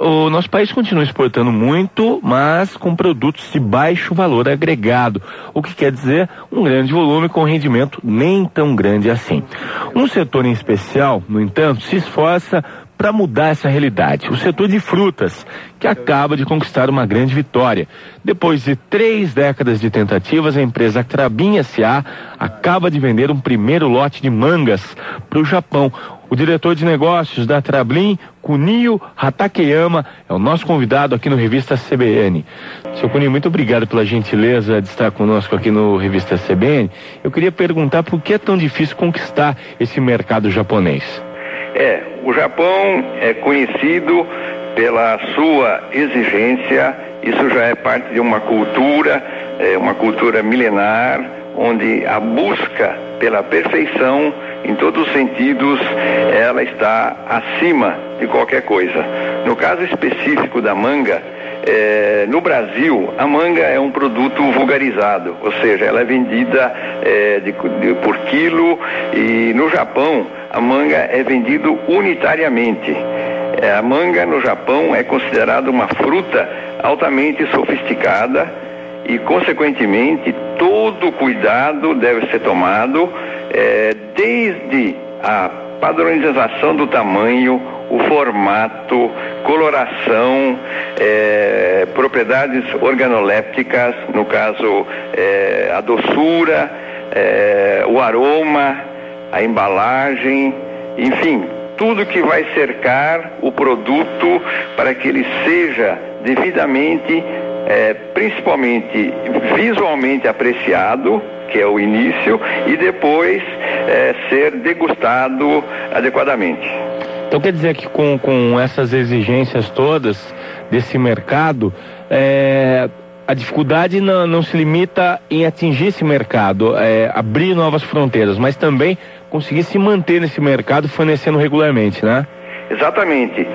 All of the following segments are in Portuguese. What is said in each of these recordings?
O nosso país continua exportando muito, mas com produtos de baixo valor agregado, o que quer dizer um grande volume com rendimento nem tão grande assim. Um setor em especial, no entanto, se esforça para mudar essa realidade. O setor de frutas, que acaba de conquistar uma grande vitória. Depois de três décadas de tentativas, a empresa Trabin S.A. acaba de vender um primeiro lote de mangas para o Japão. O diretor de negócios da Trablin, Kunio Hatakeyama, é o nosso convidado aqui no Revista CBN. Seu Kunio, muito obrigado pela gentileza de estar conosco aqui no Revista CBN. Eu queria perguntar por que é tão difícil conquistar esse mercado japonês. É, o Japão é conhecido pela sua exigência, isso já é parte de uma cultura, é uma cultura milenar, onde a busca pela perfeição em todos os sentidos, ela está acima de qualquer coisa. No caso específico da manga, é, no Brasil, a manga é um produto vulgarizado, ou seja, ela é vendida é, de, de, por quilo e no Japão a manga é vendida unitariamente. É, a manga no Japão é considerada uma fruta altamente sofisticada e, consequentemente, todo cuidado deve ser tomado é, desde a padronização do tamanho, o formato, coloração, é, propriedades organolépticas, no caso é, a doçura, é, o aroma, a embalagem, enfim, tudo que vai cercar o produto para que ele seja devidamente, principalmente visualmente apreciado que é o início, e depois é, ser degustado adequadamente. Então quer dizer que com, com essas exigências todas desse mercado, é, a dificuldade não, não, se limita em atingir esse mercado, é, abrir novas fronteiras, mas também conseguir se manter nesse mercado fornecendo regularmente, né? Exatamente.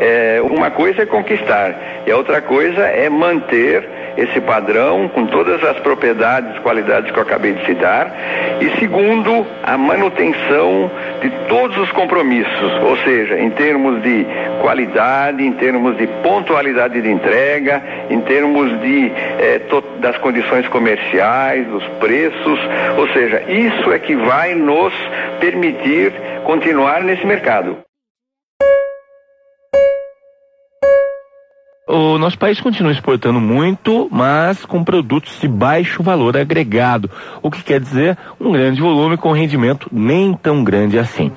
É, uma coisa é conquistar e a outra coisa é manter esse padrão com todas as propriedades, qualidades que eu acabei de citar. E segundo, a manutenção de todos os compromissos, ou seja, em termos de qualidade, em termos de pontualidade de entrega, em termos de eh, das condições comerciais, dos preços, ou seja, isso é que vai nos permitir continuar nesse mercado. O nosso país continua exportando muito, mas com produtos de baixo valor agregado, o que quer dizer um grande volume com rendimento nem tão grande assim.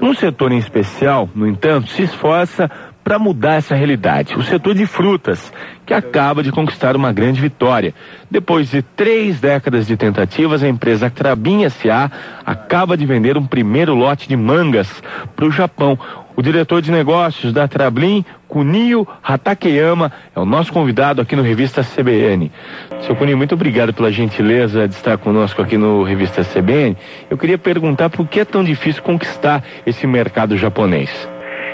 Um setor em especial, no entanto, se esforça para mudar essa realidade. O setor de frutas, que acaba de conquistar uma grande vitória. Depois de três décadas de tentativas, a empresa Trabin S.A. acaba de vender um primeiro lote de mangas para o Japão. O diretor de negócios da Trablin, Kunio Hatakeyama, é o nosso convidado aqui no Revista CBN. Seu Kunio, muito obrigado pela gentileza de estar conosco aqui no Revista CBN. Eu queria perguntar por que é tão difícil conquistar esse mercado japonês.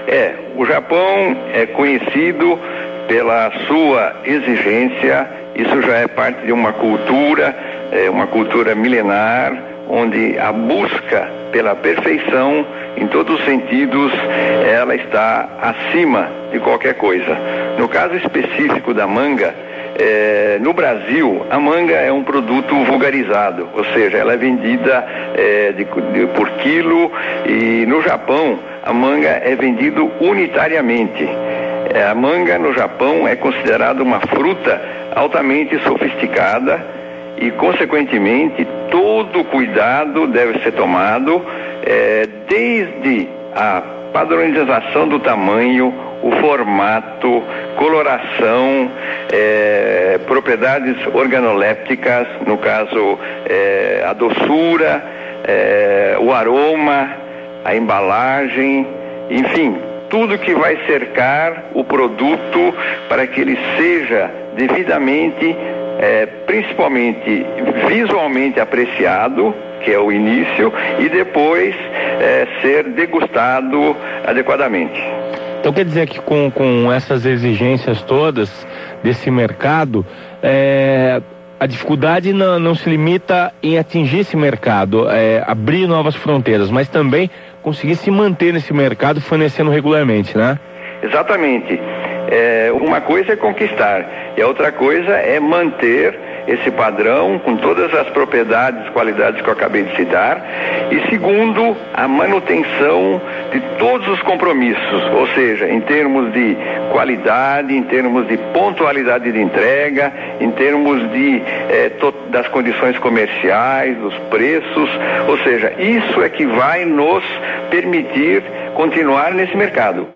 É, o Japão é conhecido pela sua exigência, isso já é parte de uma cultura, é uma cultura milenar, onde a busca pela perfeição em todos os sentidos, ela está acima de qualquer coisa. No caso específico da manga, é, no Brasil, a manga é um produto vulgarizado, ou seja, ela é vendida é, de, de, por quilo e no Japão a manga é vendida unitariamente. É, a manga no Japão é considerada uma fruta altamente sofisticada e, consequentemente, todo cuidado deve ser tomado é, desde a padronização do tamanho, o formato, coloração, é, propriedades organolépticas, no caso é, a doçura, é, o aroma, a embalagem, enfim, tudo que vai cercar o produto para que ele seja devidamente, é, principalmente visualmente apreciado, que é o início, e depois é, ser degustado adequadamente. Então quer dizer que com, com essas exigências todas desse mercado, é, a dificuldade não, não, se limita em atingir esse mercado, é, abrir novas fronteiras, mas também conseguir se manter nesse mercado fornecendo regularmente, né? Exatamente. É, uma coisa é conquistar e a outra coisa é manter esse padrão com todas as propriedades, qualidades que eu acabei de citar. E segundo, a manutenção de todos os compromissos, ou seja, em termos de qualidade, em termos de pontualidade de entrega, em termos de eh, das condições comerciais, dos preços, ou seja, isso é que vai nos permitir continuar nesse mercado.